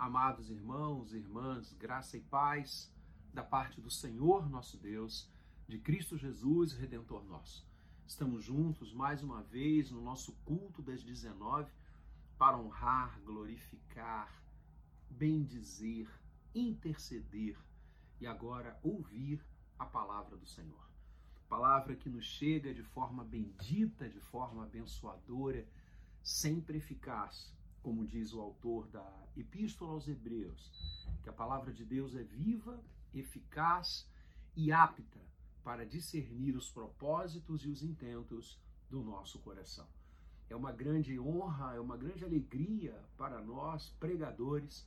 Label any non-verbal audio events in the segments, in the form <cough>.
Amados irmãos e irmãs, graça e paz da parte do Senhor nosso Deus, de Cristo Jesus, Redentor nosso. Estamos juntos mais uma vez no nosso culto das 19 para honrar, glorificar, bendizer, interceder e agora ouvir a palavra do Senhor. Palavra que nos chega de forma bendita, de forma abençoadora, sempre eficaz como diz o autor da Epístola aos Hebreus, que a palavra de Deus é viva, eficaz e apta para discernir os propósitos e os intentos do nosso coração. É uma grande honra, é uma grande alegria para nós, pregadores,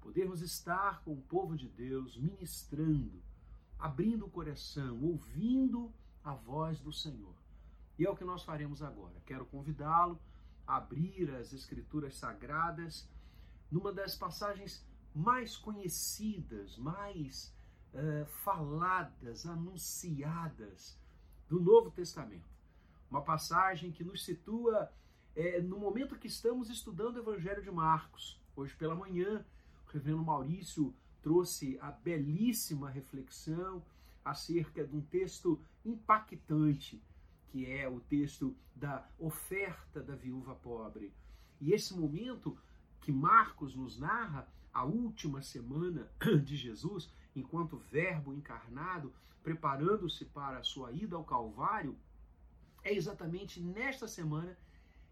podermos estar com o povo de Deus ministrando, abrindo o coração, ouvindo a voz do Senhor. E é o que nós faremos agora. Quero convidá-lo abrir as Escrituras Sagradas numa das passagens mais conhecidas, mais uh, faladas, anunciadas do Novo Testamento. Uma passagem que nos situa é, no momento que estamos estudando o Evangelho de Marcos. Hoje pela manhã, o reverendo Maurício trouxe a belíssima reflexão acerca de um texto impactante que é o texto da oferta da viúva pobre. E esse momento que Marcos nos narra, a última semana <clears throat> de Jesus, enquanto Verbo encarnado, preparando-se para a sua ida ao Calvário, é exatamente nesta semana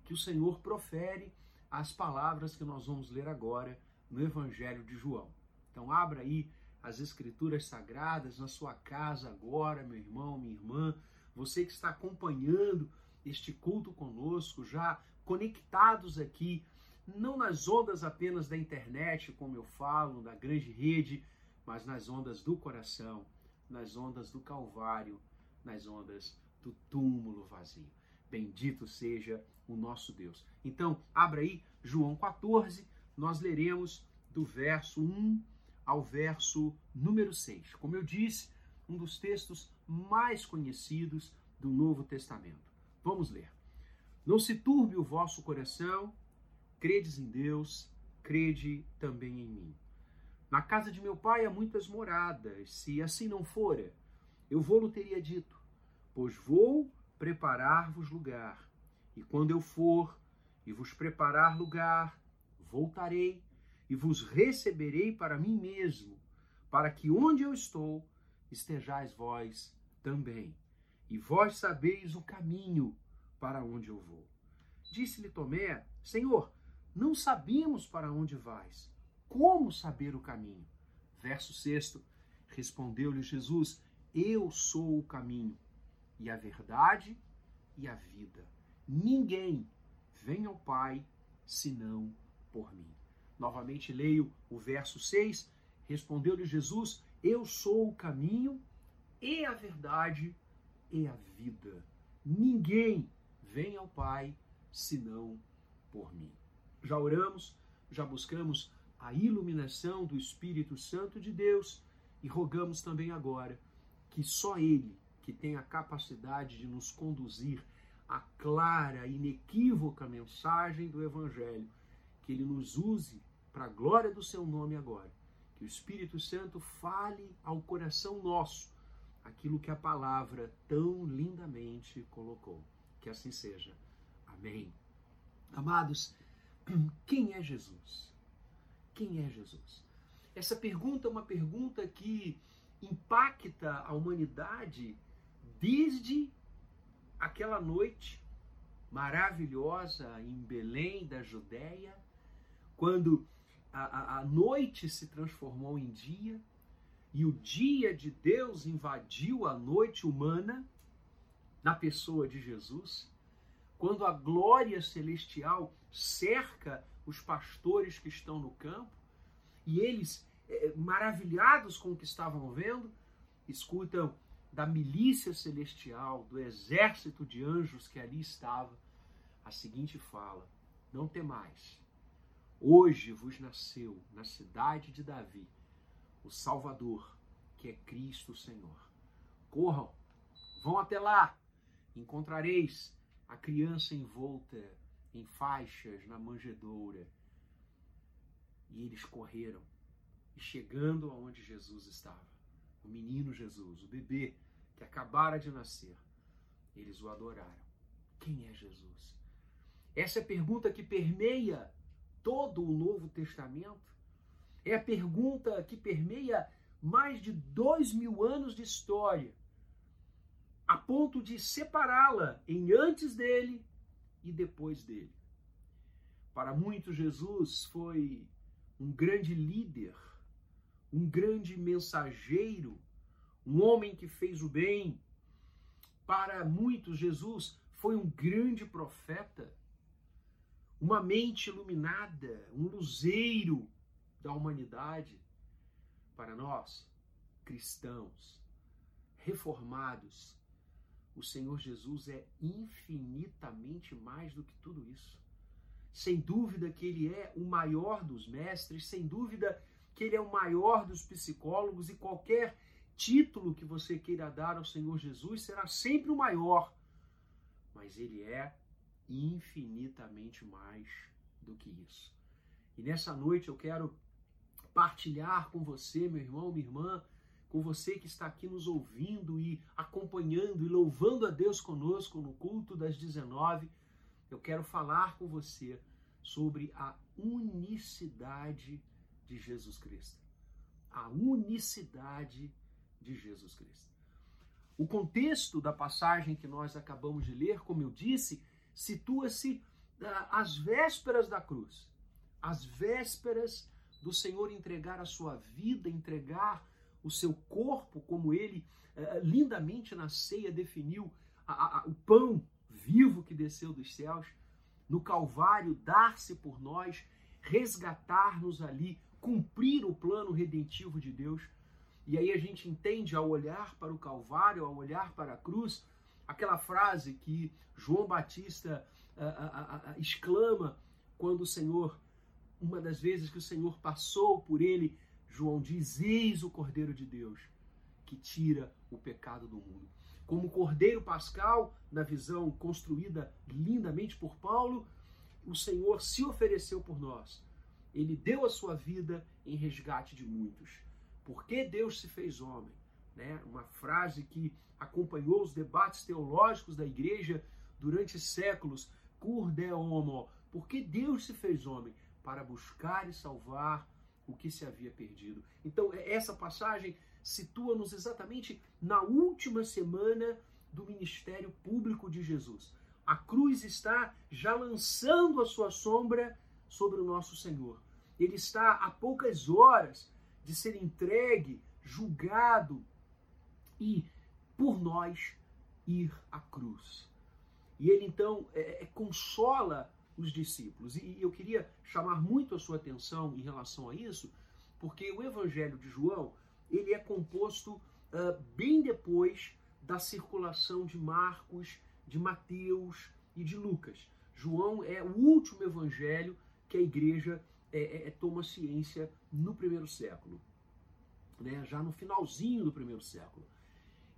que o Senhor profere as palavras que nós vamos ler agora no Evangelho de João. Então, abra aí as Escrituras Sagradas na sua casa agora, meu irmão, minha irmã você que está acompanhando este culto conosco, já conectados aqui, não nas ondas apenas da internet, como eu falo, da grande rede, mas nas ondas do coração, nas ondas do Calvário, nas ondas do túmulo vazio. Bendito seja o nosso Deus. Então, abra aí João 14, nós leremos do verso 1 ao verso número 6. Como eu disse, um dos textos mais conhecidos do Novo Testamento. Vamos ler. Não se turbe o vosso coração, credes em Deus, crede também em mim. Na casa de meu pai há muitas moradas, se assim não fora, eu vou-lo teria dito, pois vou preparar-vos lugar. E quando eu for e vos preparar lugar, voltarei e vos receberei para mim mesmo, para que onde eu estou, estejais vós também. E vós sabeis o caminho para onde eu vou. Disse-lhe Tomé: Senhor, não sabemos para onde vais. Como saber o caminho? Verso 6. Respondeu-lhe Jesus: Eu sou o caminho, e a verdade e a vida. Ninguém vem ao Pai senão por mim. Novamente leio o verso 6. Respondeu-lhe Jesus: eu sou o caminho e a verdade e a vida. Ninguém vem ao Pai senão por mim. Já oramos, já buscamos a iluminação do Espírito Santo de Deus e rogamos também agora que só Ele, que tem a capacidade de nos conduzir à clara, inequívoca mensagem do Evangelho, que Ele nos use para a glória do Seu nome agora o Espírito Santo fale ao coração nosso aquilo que a palavra tão lindamente colocou. Que assim seja. Amém. Amados, <clears throat> quem é Jesus? Quem é Jesus? Essa pergunta é uma pergunta que impacta a humanidade desde aquela noite maravilhosa em Belém da Judéia, quando a, a, noite se transformou em dia e o dia de Deus invadiu a noite humana na pessoa de Jesus, quando a glória celestial cerca os pastores que estão no campo e eles, é, maravilhados com o que estavam vendo, escutam da milícia celestial, do exército de anjos que ali estava, a seguinte fala: Não temais Hoje vos nasceu na cidade de Davi o Salvador, que é Cristo Senhor. Corram, vão até lá, encontrareis a criança envolta em faixas na manjedoura. E eles correram. E chegando aonde Jesus estava, o menino Jesus, o bebê que acabara de nascer, eles o adoraram. Quem é Jesus? Essa é a pergunta que permeia todo o Novo Testamento. É a pergunta que permeia mais de dois mil anos de história, a ponto de separá-la em antes dele e depois dele. Para muitos, Jesus foi um grande líder, um grande mensageiro, um homem que fez o bem. Para muitos, Jesus foi um grande profeta, uma mente iluminada, um luzeiro da humanidade. Para nós, cristãos, reformados, o Senhor Jesus é infinitamente mais do que tudo isso. Sem dúvida que ele é o maior dos mestres, sem dúvida que ele é o maior dos psicólogos e qualquer título que você queira dar ao Senhor Jesus será sempre o maior. Mas ele é infinitamente mais do que isso. E nessa noite eu quero partilhar com você, meu irmão, minha irmã, com você que está aqui nos ouvindo e acompanhando e louvando a Deus conosco no culto das 19, eu quero falar com você sobre a unicidade de Jesus Cristo. A unicidade de Jesus Cristo. O contexto da passagem que nós acabamos de ler, como eu disse, situa-se ah, às vésperas da cruz, às vésperas do Senhor entregar a sua vida, entregar o seu corpo, como ele uh, lindamente na ceia definiu a, a, o pão vivo que desceu dos céus, no Calvário, dar-se por nós, resgatar-nos ali, cumprir o plano redentivo de Deus. E aí a gente entende ao olhar para o Calvário, ao olhar para a cruz, aquela frase que João Batista uh, uh, exclama quando o Senhor, uma das vezes que o Senhor passou por ele, João diz: Eis o Cordeiro de Deus que tira o pecado do mundo. Como Cordeiro Pascal, na visão construída lindamente por Paulo, o Senhor se ofereceu por nós. Ele deu a sua vida em resgate de muitos. Por que Deus se fez homem? Né? Uma frase que acompanhou os debates teológicos da igreja durante séculos. Cur de homo. Por que Deus se fez homem? Para buscar e salvar o que se havia perdido. Então, é, essa passagem situa-nos exatamente na última semana do ministério público de Jesus. A cruz está já lançando a sua sombra sobre o nosso Senhor. Ele está a poucas horas de ser entregue, julgado e, por nós, ir à cruz. E ele então é, é consola os discípulos. E eu queria chamar muito a sua atenção em relação a isso, porque o Evangelho de João ele é composto uh, bem depois da circulação de Marcos, de Mateus e de Lucas. João é o último evangelho que a igreja é, é, é toma ciência no primeiro século, né? já no finalzinho do primeiro século.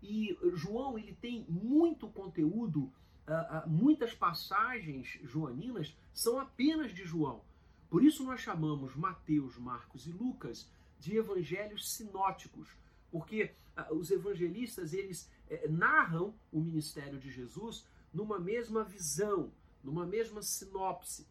E João ele tem muito conteúdo uh, muitas passagens joaninas são apenas de João. Por isso nós chamamos Mateus, Marcos e Lucas de evangelhos sinóticos, porque uh, os evangelistas eles uh, narram o ministério de Jesus numa mesma visão, numa mesma sinopse.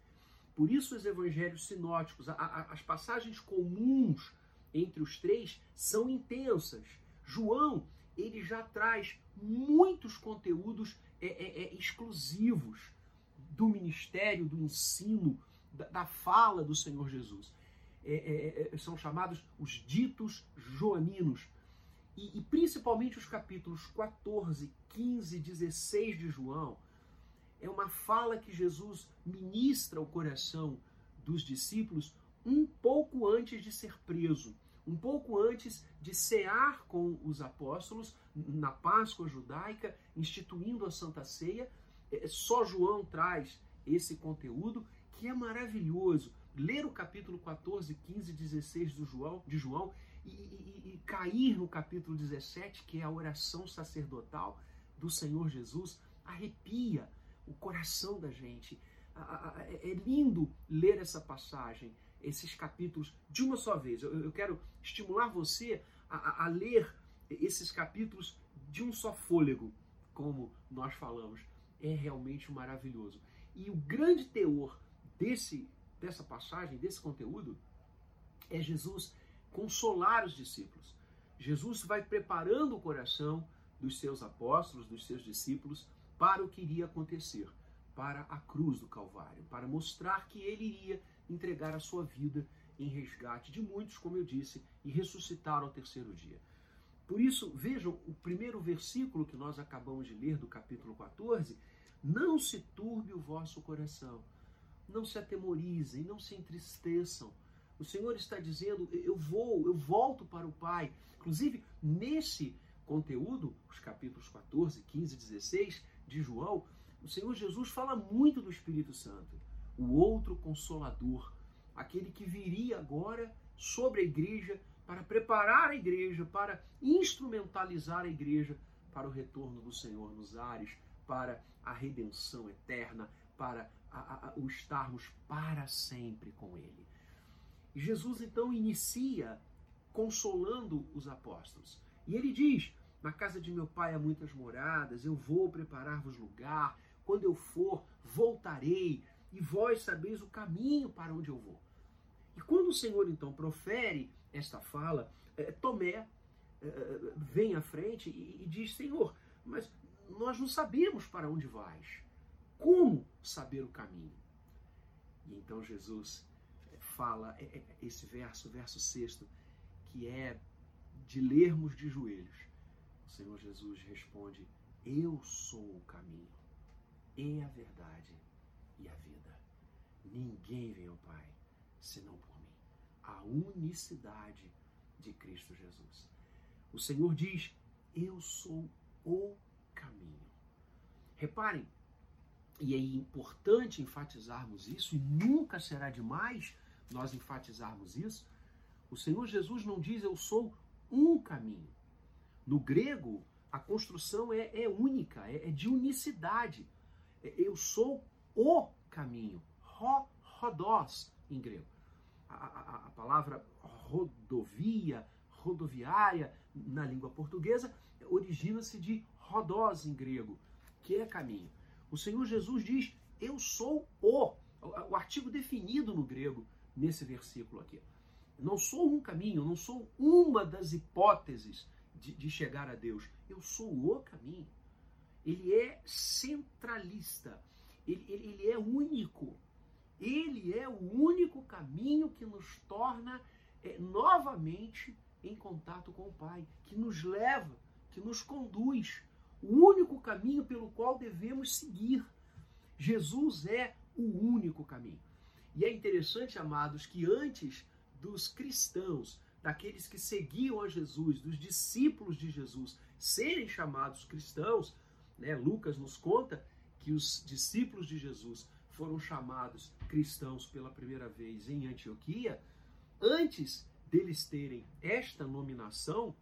Por isso os evangelhos sinóticos, as passagens comuns entre os três são intensas. João ele já traz muitos conteúdos é, é, é, exclusivos do ministério, do ensino, da, da fala do Senhor Jesus. É, é, são chamados os ditos joaninos. E, e, principalmente os capítulos 14, 15, 16 de João, é uma fala que Jesus ministra ao coração dos discípulos um pouco antes de ser preso um pouco antes de cear com os apóstolos na Páscoa judaica, instituindo a Santa Ceia. É, só João traz esse conteúdo que é maravilhoso. Ler o capítulo 14, 15 16 do João, de João e, e, e cair no capítulo 17, que é a oração sacerdotal do Senhor Jesus, arrepia o coração da gente. É lindo ler essa passagem esses capítulos de uma só vez. Eu, eu quero estimular você a, a, ler esses capítulos de um só fôlego, como nós falamos. É realmente maravilhoso. E o grande teor desse, dessa passagem, desse conteúdo, é Jesus consolar os discípulos. Jesus vai preparando o coração dos seus apóstolos, dos seus discípulos, para o que iria acontecer, para a cruz do Calvário, para mostrar que ele iria entregar a sua vida em resgate de muitos, como eu disse, e ressuscitar ao terceiro dia. Por isso, vejam o primeiro versículo que nós acabamos de ler do capítulo 14: Não se turbe o vosso coração, não se atemorizem, não se entristeçam. O Senhor está dizendo: Eu vou, eu volto para o Pai. Inclusive, nesse conteúdo, os capítulos 14, 15 e 16 de João, o Senhor Jesus fala muito do Espírito Santo o outro consolador, aquele que viria agora sobre a igreja para preparar a igreja, para instrumentalizar a igreja para o retorno do Senhor nos ares, para a redenção eterna, para a, a, o estarmos para sempre com Ele. Jesus então inicia consolando os apóstolos. E ele diz: Na casa de meu pai há muitas moradas, eu vou preparar-vos lugar. Quando eu for, voltarei e vós sabeis o caminho para onde eu vou. E quando o Senhor então profere esta fala, é, Tomé é, vem à frente e, e diz: Senhor, mas nós não sabemos para onde vais. Como saber o caminho? E então Jesus fala esse verso, verso sexto, que é de lermos de joelhos. O Senhor Jesus responde: Eu sou o caminho, e a verdade e a vida. Ninguém vem ao Pai senão por mim. A unicidade de Cristo Jesus. O Senhor diz: Eu sou o caminho. Reparem, e é importante enfatizarmos isso, e nunca será demais nós enfatizarmos isso. O Senhor Jesus não diz eu sou um caminho. No grego, a construção é, é única, é, é de unicidade. É, eu sou o caminho. Ro, rodós em grego. A, a, a palavra rodovia, rodoviária na língua portuguesa origina-se de rodós em grego, que é caminho. O Senhor Jesus diz: Eu sou o. O artigo definido no grego nesse versículo aqui. Não sou um caminho, não sou uma das hipóteses de, de chegar a Deus. Eu sou o caminho. Ele é centralista ele, ele, ele é único. Ele é o único caminho que nos torna é, novamente em contato com o Pai, que nos leva, que nos conduz. O único caminho pelo qual devemos seguir. Jesus é o único caminho. E é interessante, amados, que antes dos cristãos, daqueles que seguiam a Jesus, dos discípulos de Jesus, serem chamados cristãos, né, Lucas nos conta que os discípulos de Jesus foram chamados cristãos pela primeira vez em Antioquia, antes deles terem esta nominação,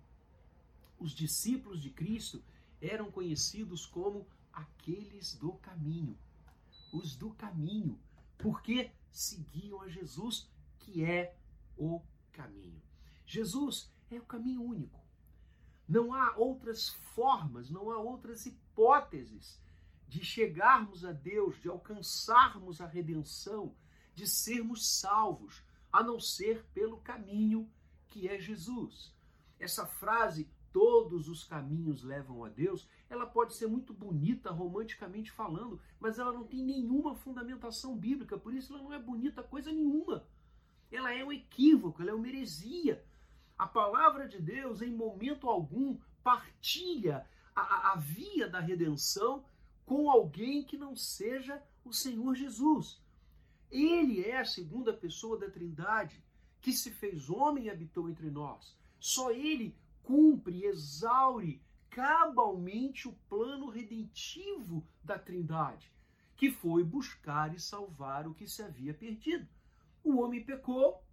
os discípulos de Cristo eram conhecidos como aqueles do caminho. Os do caminho, porque seguiam a Jesus, que é o caminho. Jesus é o caminho único. Não há outras formas, não há outras hipóteses de chegarmos a Deus, de alcançarmos a redenção, de sermos salvos, a não ser pelo caminho que é Jesus. Essa frase, todos os caminhos levam a Deus, ela pode ser muito bonita romanticamente falando, mas ela não tem nenhuma fundamentação bíblica, por isso ela não é bonita coisa nenhuma. Ela é um equívoco, ela é uma heresia. A palavra de Deus, em momento algum, partilha a, a via da redenção com alguém que não seja o Senhor Jesus. Ele é a segunda pessoa da Trindade que se fez homem e habitou entre nós. Só ele cumpre exaure cabalmente o plano redentivo da Trindade, que foi buscar e salvar o que se havia perdido. O homem pecou,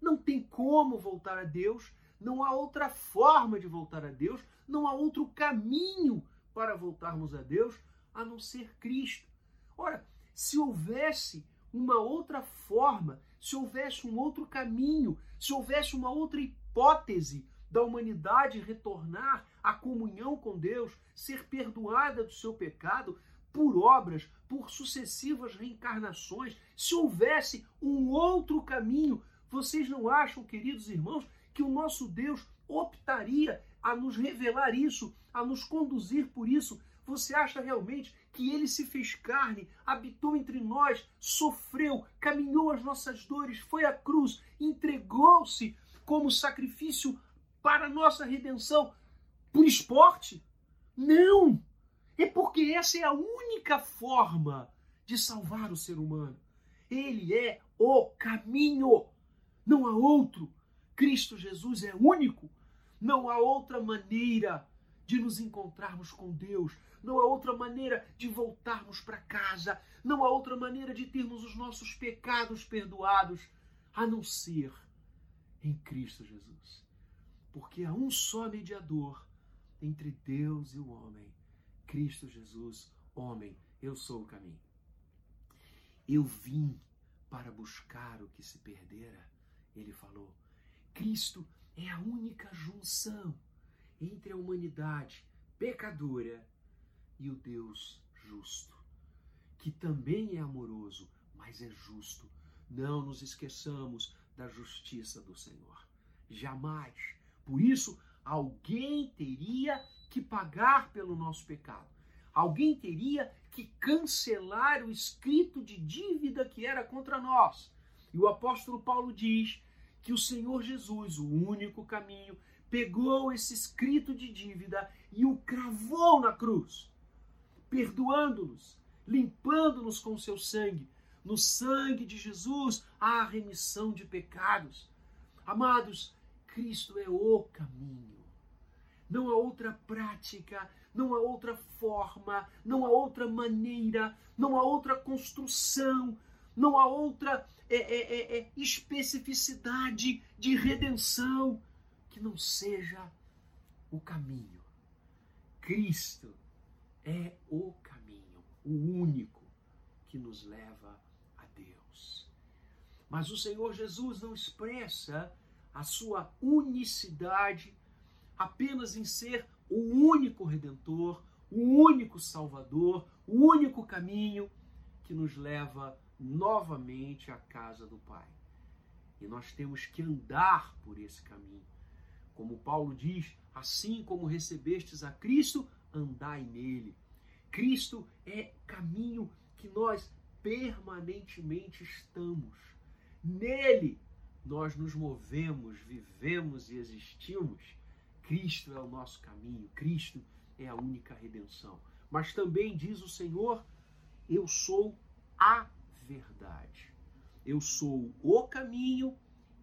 não tem como voltar a Deus, não há outra forma de voltar a Deus, não há outro caminho para voltarmos a Deus a não ser Cristo. Ora, se houvesse uma outra forma se houvesse um outro caminho, se houvesse uma outra hipótese da humanidade retornar à comunhão com Deus, ser perdoada do seu pecado por obras, por sucessivas reencarnações, se houvesse um outro caminho, vocês não acham, queridos irmãos, que o nosso Deus optaria a nos revelar isso, a nos conduzir por isso? Você acha realmente que ele se fez carne, habitou entre nós, sofreu, caminhou as nossas dores, foi à cruz, entregou-se como sacrifício para a nossa redenção por esporte? Não! É porque essa é a única forma de salvar o ser humano. Ele é o caminho, não há outro. Cristo Jesus é único. Não há outra maneira de nos encontrarmos com Deus. Não há outra maneira de voltarmos para casa. Não há outra maneira de termos os nossos pecados perdoados a não ser em Cristo Jesus. Porque há um só mediador entre Deus e o homem, Cristo Jesus, homem. Eu sou o caminho. Eu vim para buscar o que se perdera, ele falou. Cristo é a única junção entre a humanidade pecadora e o Deus justo, que também é amoroso, mas é justo. Não nos esqueçamos da justiça do Senhor. Jamais. Por isso, alguém teria que pagar pelo nosso pecado. Alguém teria que cancelar o escrito de dívida que era contra nós. E o apóstolo Paulo diz que o Senhor Jesus, o único caminho, pegou esse escrito de dívida e o cravou na cruz, perdoando-nos, limpando-nos com seu sangue. No sangue de Jesus há remissão de pecados. Amados, Cristo é o caminho. Não há outra prática, não há outra forma, não há outra maneira, não há outra construção, não há outra é, é, é, é especificidade de redenção que não seja o caminho. Cristo é o caminho, o único que nos leva a Deus. Mas o Senhor Jesus não expressa a sua unicidade apenas em ser o único redentor, o único salvador, o único caminho que nos leva novamente à casa do Pai. E nós temos que andar por esse caminho. Como Paulo diz, assim como recebestes a Cristo, andai nele. Cristo é caminho que nós permanentemente estamos. Nele nós nos movemos, vivemos e existimos. Cristo é o nosso caminho, Cristo é a única redenção. Mas também diz o Senhor: Eu sou a verdade. Eu sou o caminho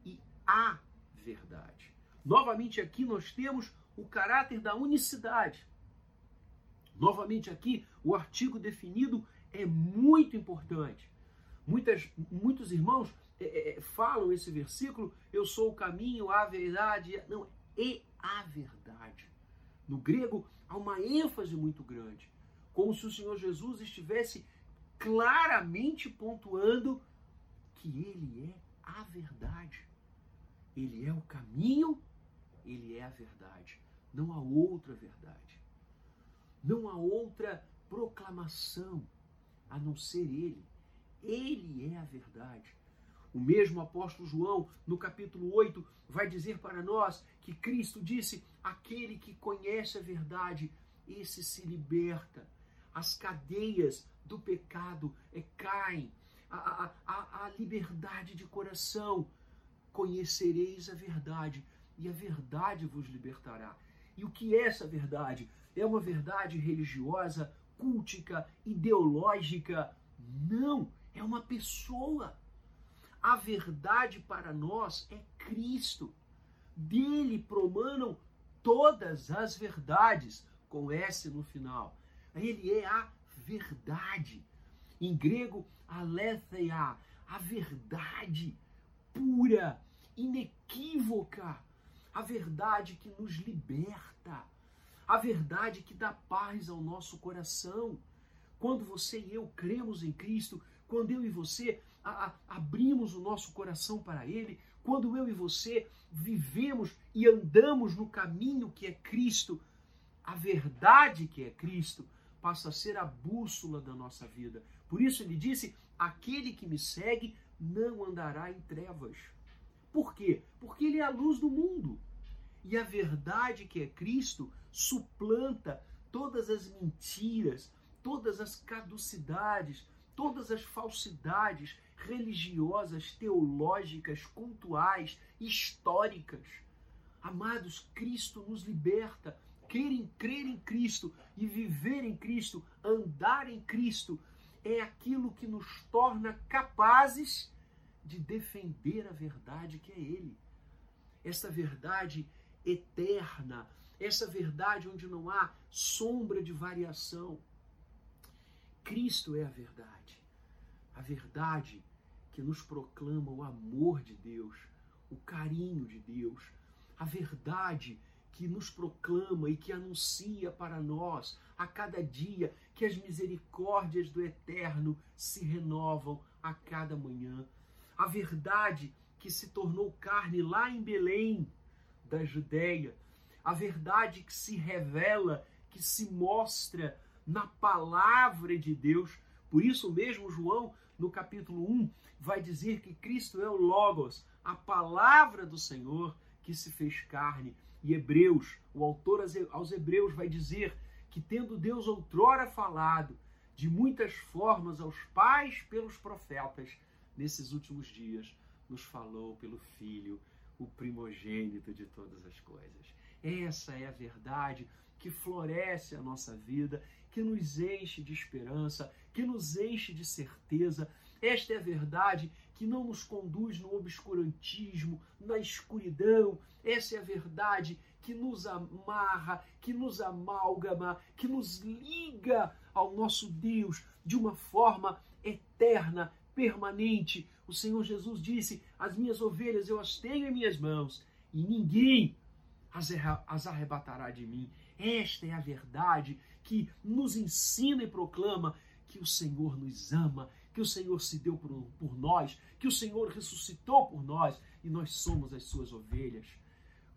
e a verdade. Novamente aqui nós temos o caráter da unicidade. Novamente aqui o artigo definido é muito importante. Muitas, muitos irmãos é, é, é falam esse versículo, eu sou o caminho, a verdade, não, e a verdade. No grego há uma ênfase muito grande, como se o Senhor Jesus estivesse claramente pontuando que ele é a verdade. Ele é o caminho ele é a verdade. Não há outra verdade. Não há outra proclamação a não ser Ele. Ele é a verdade. O mesmo apóstolo João, no capítulo 8, vai dizer para nós que Cristo disse: aquele que conhece a verdade, esse se liberta. As cadeias do pecado é, caem. A, a, a liberdade de coração. Conhecereis a verdade e a verdade vos libertará. E o que é essa verdade? É uma verdade religiosa, cultica, ideológica? Não, é uma pessoa. A verdade para nós é Cristo. Dele promanam todas as verdades, com S no final. Ele é a verdade. Em grego, aletheia, a verdade pura, inequívoca a verdade que nos liberta, a verdade que dá paz ao nosso coração. Quando você e eu cremos em Cristo, quando eu e você a, a, abrimos o nosso coração para Ele, quando eu e você vivemos e andamos no caminho que é Cristo, a verdade que é Cristo, passa a ser a bússola da nossa vida. Por isso ele disse: aquele que me segue não andará em trevas. Por quê? Porque ele é a luz do mundo. E a verdade que é Cristo suplanta todas as mentiras, todas as caducidades, todas as falsidades religiosas, teológicas, cultuais, históricas. Amados, Cristo nos liberta. Querem crer em Cristo e viver em Cristo, andar em Cristo, é aquilo que nos torna capazes de defender a verdade que é Ele. Essa verdade eterna, essa verdade onde não há sombra de variação. Cristo é a verdade. A verdade que nos proclama o amor de Deus, o carinho de Deus, a verdade que nos proclama e que anuncia para nós a cada dia que as misericórdias do Eterno se renovam a cada manhã. A verdade que se tornou carne lá em Belém, da Judéia. A verdade que se revela, que se mostra na palavra de Deus. Por isso mesmo, João, no capítulo 1, vai dizer que Cristo é o Logos, a palavra do Senhor que se fez carne. E Hebreus, o autor aos Hebreus, vai dizer que, tendo Deus outrora falado de muitas formas aos pais pelos profetas, nesses últimos dias nos falou pelo Filho, o primogênito de todas as coisas. Essa é a verdade que floresce a nossa vida, que nos enche de esperança, que nos enche de certeza. Esta é a verdade que não nos conduz no obscurantismo, na escuridão. Essa é a verdade que nos amarra, que nos amálgama, que nos liga ao nosso Deus de uma forma eterna, permanente. O Senhor Jesus disse: As minhas ovelhas eu as tenho em minhas mãos, e ninguém as arrebatará de mim. Esta é a verdade que nos ensina e proclama que o Senhor nos ama, que o Senhor se deu por, por nós, que o Senhor ressuscitou por nós e nós somos as suas ovelhas.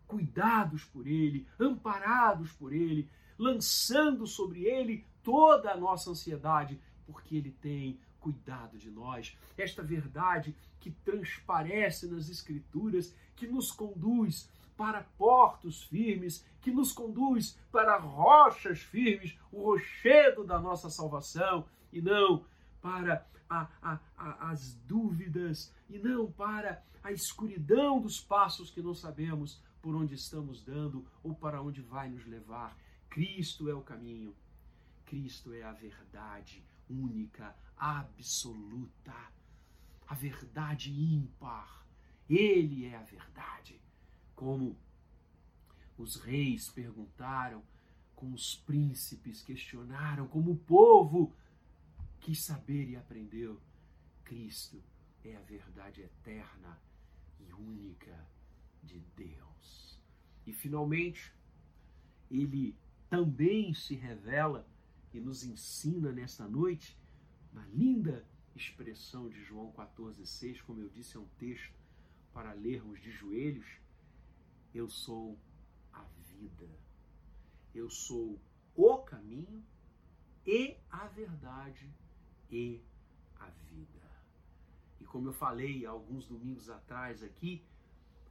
Cuidados por Ele, amparados por Ele, lançando sobre Ele toda a nossa ansiedade, porque Ele tem cuidado de nós. Esta verdade que transparece nas Escrituras, que nos conduz para portos firmes, que nos conduz para rochas firmes, o rochedo da nossa salvação, e não para a, a, a, as dúvidas, e não para a escuridão dos passos que não sabemos por onde estamos dando ou para onde vai nos levar. Cristo é o caminho, Cristo é a verdade única, absoluta, a verdade ímpar. Ele é a verdade. Como os reis perguntaram, como os príncipes questionaram, como o povo quis saber e aprendeu. Cristo é a verdade eterna e única de Deus. E finalmente, ele também se revela e nos ensina nesta noite uma linda expressão de João 14,6, como eu disse, é um texto para lermos de joelhos. Eu sou a vida. Eu sou o caminho e a verdade e a vida. E como eu falei alguns domingos atrás aqui,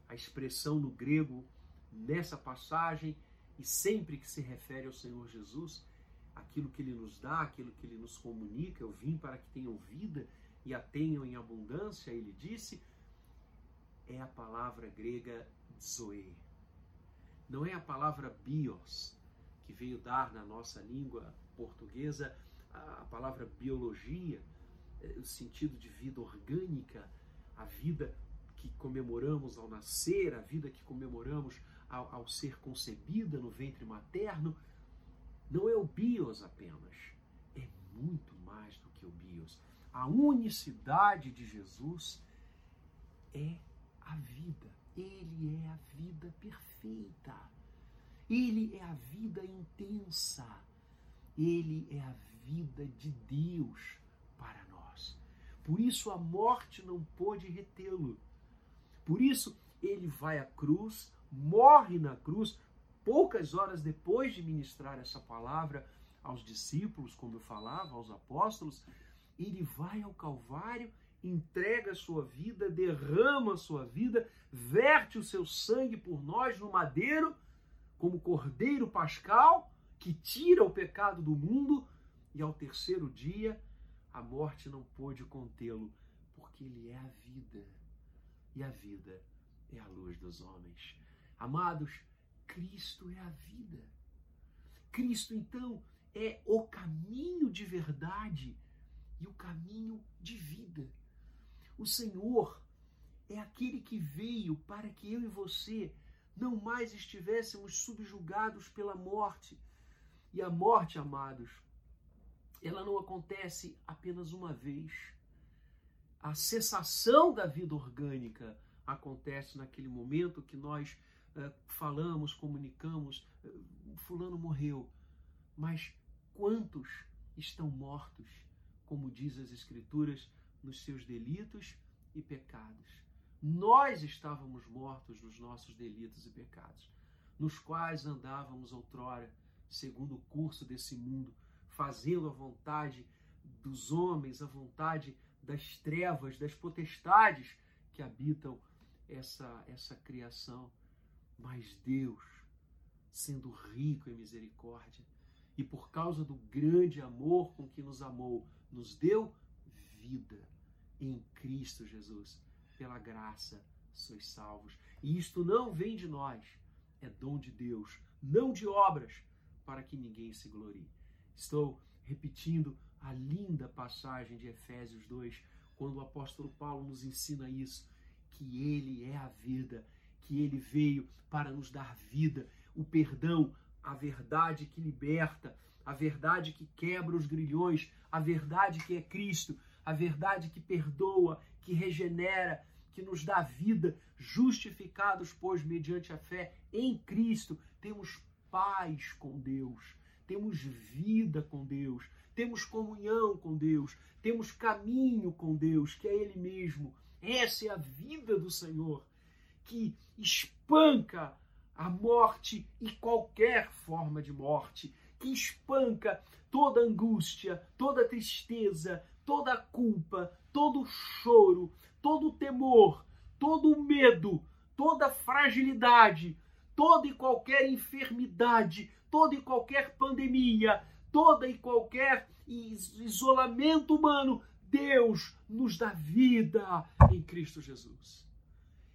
a expressão no grego nessa passagem e sempre que se refere ao Senhor Jesus aquilo que ele nos dá, aquilo que ele nos comunica. Eu vim para que tenham vida e a tenham em abundância, ele disse, é a palavra grega zoe. Não é a palavra bios, que veio dar na nossa língua portuguesa a palavra biologia, é, o sentido de vida orgânica, a vida que comemoramos ao nascer, a vida que comemoramos ao, ao ser concebida no ventre materno não é o bios apenas, é muito mais do que o bios. A unicidade de Jesus é a vida. Ele é a vida perfeita. Ele é a vida intensa. Ele é a vida de Deus para nós. Por isso a morte não pôde retê-lo. Por isso ele vai à cruz, morre na cruz, poucas horas depois de ministrar essa palavra aos discípulos, como eu falava, aos apóstolos, ele vai ao Calvário, entrega a sua vida, derrama a sua vida, verte o seu sangue por nós no madeiro, como cordeiro pascal, que tira o pecado do mundo, e ao terceiro dia a morte não pôde contê-lo, porque ele é a vida, e a vida é a luz dos homens. Amados, Cristo é a vida. Cristo, então, é o caminho de verdade e o caminho de vida. O Senhor é aquele que veio para que eu e você não mais estivéssemos subjugados pela morte. E a morte, amados, ela não acontece apenas uma vez. A cessação da vida orgânica acontece naquele momento que nós uh, falamos, comunicamos, uh, fulano morreu. Mas quantos estão mortos, como diz as Escrituras, nos seus delitos e pecados? Nós estávamos mortos nos nossos delitos e pecados, nos quais andávamos outrora, segundo o curso desse mundo, fazendo a vontade dos homens, a vontade das trevas, das potestades que habitam essa, essa criação. Mas Deus, sendo rico em misericórdia, e por causa do grande amor com que nos amou, nos deu vida em Cristo Jesus. Pela graça sois salvos. E isto não vem de nós, é dom de Deus, não de obras, para que ninguém se glorie. Estou repetindo a linda passagem de Efésios 2, quando o apóstolo Paulo nos ensina isso, que ele é a vida, que ele veio para nos dar vida, o perdão, a verdade que liberta, a verdade que quebra os grilhões, a verdade que é Cristo, a verdade que perdoa, que regenera, que nos dá vida, justificados, pois, mediante a fé em Cristo, temos paz com Deus, temos vida com Deus, temos comunhão com Deus, temos caminho com Deus, que é Ele mesmo. Essa é a vida do Senhor, que espanca a morte e qualquer forma de morte, que espanca toda angústia, toda tristeza, toda culpa, todo choro, todo temor, todo medo, toda fragilidade, toda e qualquer enfermidade, toda e qualquer pandemia, toda e qualquer isolamento humano, Deus nos dá vida em Cristo Jesus.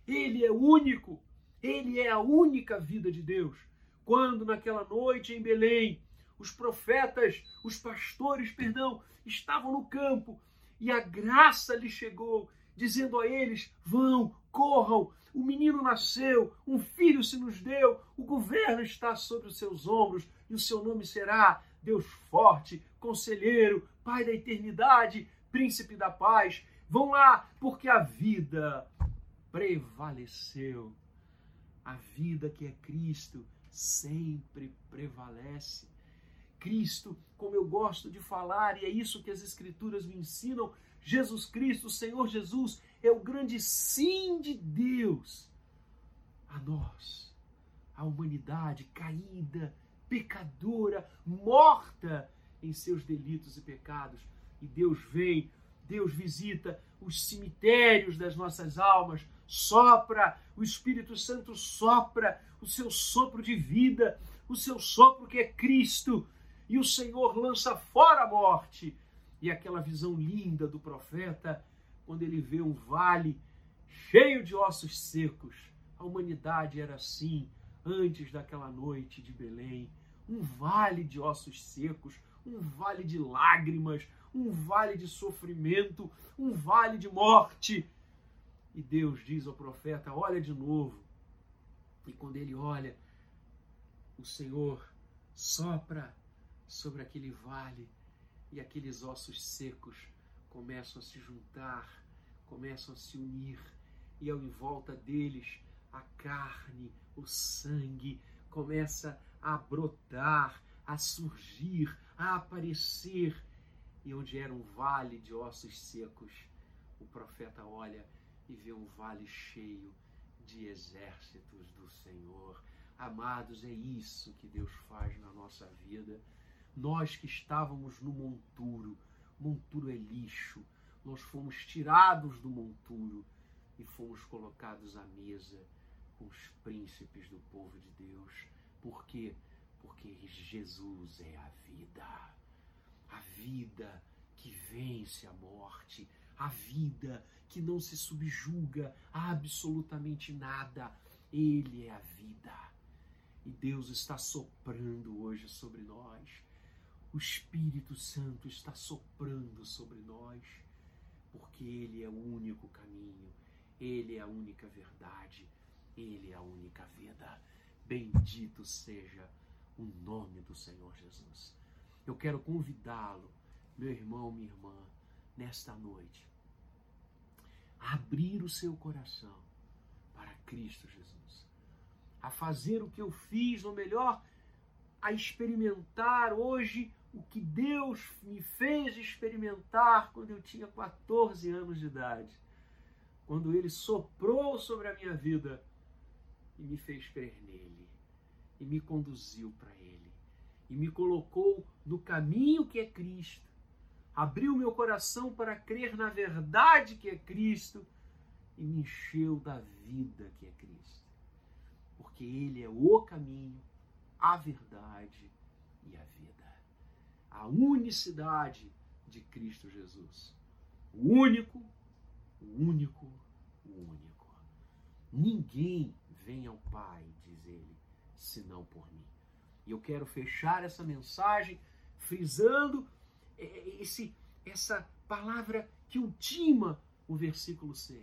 Ele é único ele é a única vida de Deus. Quando naquela noite em Belém, os profetas, os pastores, perdão, estavam no campo e a graça lhe chegou, dizendo a eles: vão, corram, o menino nasceu, um filho se nos deu, o governo está sobre os seus ombros e o seu nome será Deus forte, conselheiro, Pai da eternidade, príncipe da paz. Vão lá, porque a vida prevaleceu. A vida que é Cristo sempre prevalece. Cristo, como eu gosto de falar, e é isso que as Escrituras me ensinam, Jesus Cristo, Senhor Jesus, é o grande sim de Deus a nós, a humanidade caída, pecadora, morta em seus delitos e pecados. E Deus vem, Deus visita os cemitérios das nossas almas, sopra, o Espírito Santo sopra o seu sopro de vida, o seu sopro que é Cristo, e o Senhor lança fora a morte. E aquela visão linda do profeta, quando ele vê um vale cheio de ossos secos. A humanidade era assim antes daquela noite de Belém. Um vale de ossos secos, um vale de lágrimas, um vale de sofrimento, um vale de morte. E Deus diz ao profeta: Olha de novo. E quando ele olha, o Senhor sopra sobre aquele vale e aqueles ossos secos começam a se juntar, começam a se unir, e ao em volta deles a carne, o sangue começa a brotar, a surgir, a aparecer, e onde era um vale de ossos secos, o profeta olha e vê um vale cheio de exércitos do Senhor. Amados, é isso que Deus faz na nossa vida. Nós que estávamos no monturo, monturo é lixo, nós fomos tirados do monturo e fomos colocados à mesa com os príncipes do povo de Deus. Por quê? Porque Jesus é a vida. A vida que vence a morte, a vida que não se subjuga a absolutamente nada. Ele é a vida. E Deus está soprando hoje sobre nós. O Espírito Santo está soprando sobre nós, porque Ele é o único caminho, Ele é a única verdade, Ele é a única vida. Bendito seja o nome do Senhor Jesus. Eu quero convidá-lo, meu irmão, minha irmã, nesta noite, a abrir o seu coração para Cristo Jesus, a fazer o que eu fiz, ou melhor, a experimentar hoje o que Deus me fez experimentar quando eu tinha 14 anos de idade, quando Ele soprou sobre a minha vida e me fez crer nele, e me conduziu para Ele, e me colocou no caminho que é Cristo, abriu meu coração para crer na verdade que é Cristo e me encheu da vida que é Cristo. Porque Ele é o caminho, a verdade e a vida. A unicidade de Cristo Jesus. O único, o único, o único. Ninguém vem ao Pai, diz ele, senão por mim. E eu quero fechar essa mensagem frisando é, é, esse, essa palavra que ultima o versículo 6.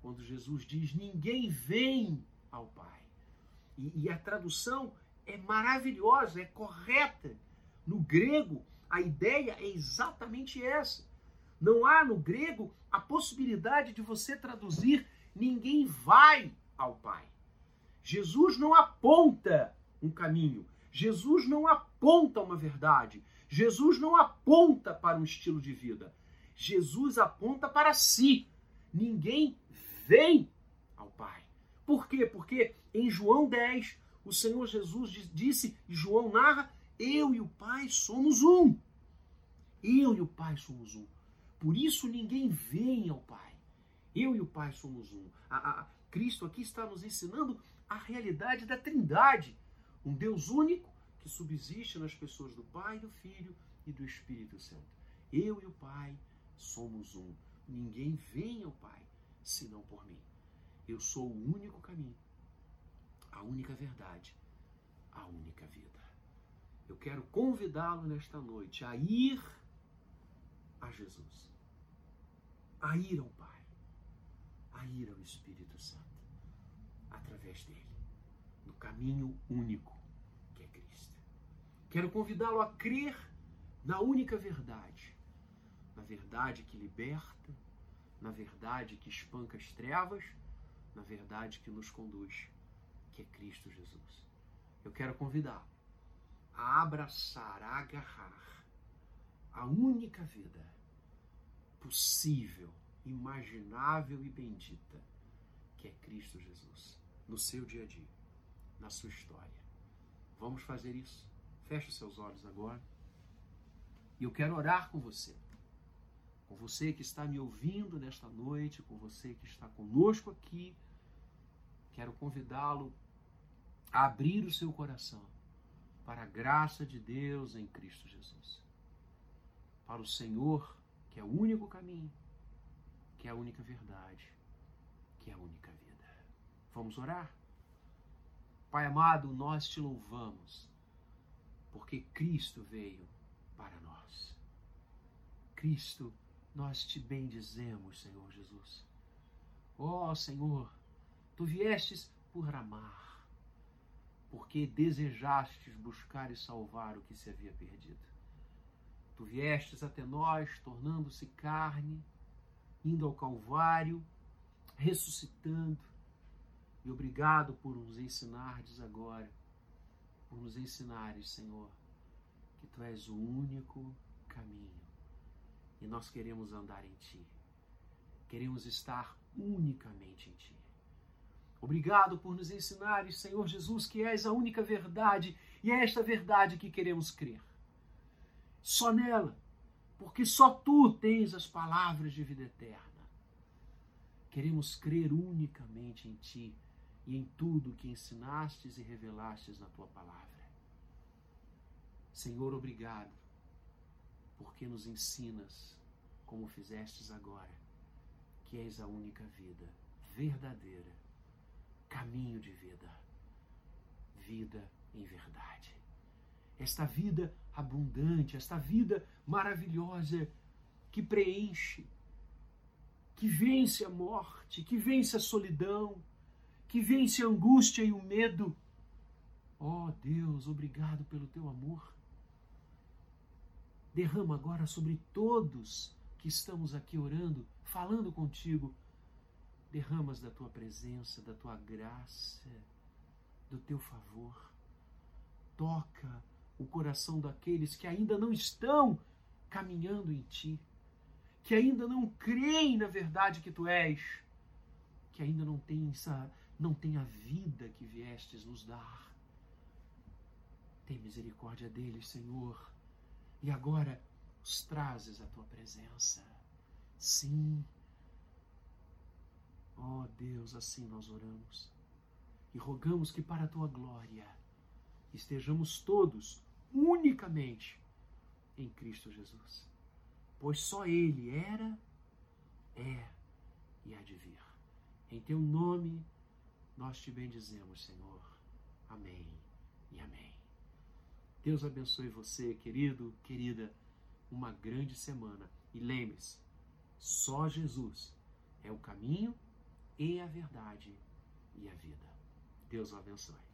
Quando Jesus diz: Ninguém vem ao Pai. E, e a tradução é maravilhosa, é correta. No grego, a ideia é exatamente essa. Não há no grego a possibilidade de você traduzir ninguém vai ao Pai. Jesus não aponta um caminho. Jesus não aponta uma verdade. Jesus não aponta para um estilo de vida. Jesus aponta para si. Ninguém vem ao Pai. Por quê? Porque em João 10, o Senhor Jesus disse, e João narra, eu e o Pai somos um. Eu e o Pai somos um. Por isso ninguém vem ao Pai. Eu e o Pai somos um. A, a, Cristo aqui está nos ensinando a realidade da Trindade. Um Deus único que subsiste nas pessoas do Pai, do Filho e do Espírito Santo. Eu e o Pai somos um. Ninguém vem ao Pai senão por mim. Eu sou o único caminho, a única verdade, a única vida. Eu quero convidá-lo nesta noite a ir a Jesus, a ir ao Pai, a ir ao Espírito Santo, através dele, no caminho único Quero convidá-lo a crer na única verdade, na verdade que liberta, na verdade que espanca as trevas, na verdade que nos conduz, que é Cristo Jesus. Eu quero convidá-lo abraçar, a agarrar a única vida possível, imaginável e bendita, que é Cristo Jesus, no seu dia a dia, na sua história. Vamos fazer isso? Feche seus olhos agora. E eu quero orar com você. Com você que está me ouvindo nesta noite, com você que está conosco aqui. Quero convidá-lo a abrir o seu coração para a graça de Deus em Cristo Jesus. Para o Senhor, que é o único caminho, que é a única verdade, que é a única vida. Vamos orar? Pai amado, nós te louvamos porque Cristo veio para nós. Cristo, nós te bendizemos, Senhor Jesus. Ó oh, Senhor, tu viestes por amar, porque desejastes buscar e salvar o que se havia perdido. Tu viestes até nós, tornando-se carne, indo ao Calvário, ressuscitando, e obrigado por nos ensinardes agora por nos ensinares, Senhor, que Tu és o único caminho e nós queremos andar em Ti. Queremos estar unicamente em Ti. Obrigado por nos ensinares, Senhor Jesus, que és a única verdade e é esta verdade que queremos crer. Só nela, porque só Tu tens as palavras de vida eterna. Queremos crer unicamente em Ti e em tudo que ensinastes e revelastes na Tua palavra. Senhor, obrigado, porque nos ensinas, como fizestes agora, que és a única vida verdadeira, caminho de vida, vida em verdade. Esta vida abundante, esta vida maravilhosa que preenche, que vence a morte, que vence a solidão, que vence a angústia e o medo. Oh Deus, obrigado pelo teu amor derrama agora sobre todos que estamos aqui orando, falando contigo. Derramas da tua presença, da tua graça, do teu favor. Toca o coração daqueles que ainda não estão caminhando em ti, que ainda não creem na verdade que tu és, que ainda não têm, não têm a vida que viestes nos dar. Tem misericórdia deles, Senhor e agora os trazes à tua presença. Sim. Oh Deus, assim nós oramos e rogamos que para a tua glória estejamos todos unicamente em Cristo Jesus, pois só Ele era, é e há de vir. Em teu nome nós te bendizemos, Senhor. Amém e amém. Deus abençoe você, querido, querida. Uma grande semana. E lembre-se, só Jesus é o caminho e a verdade e a vida. Deus o abençoe.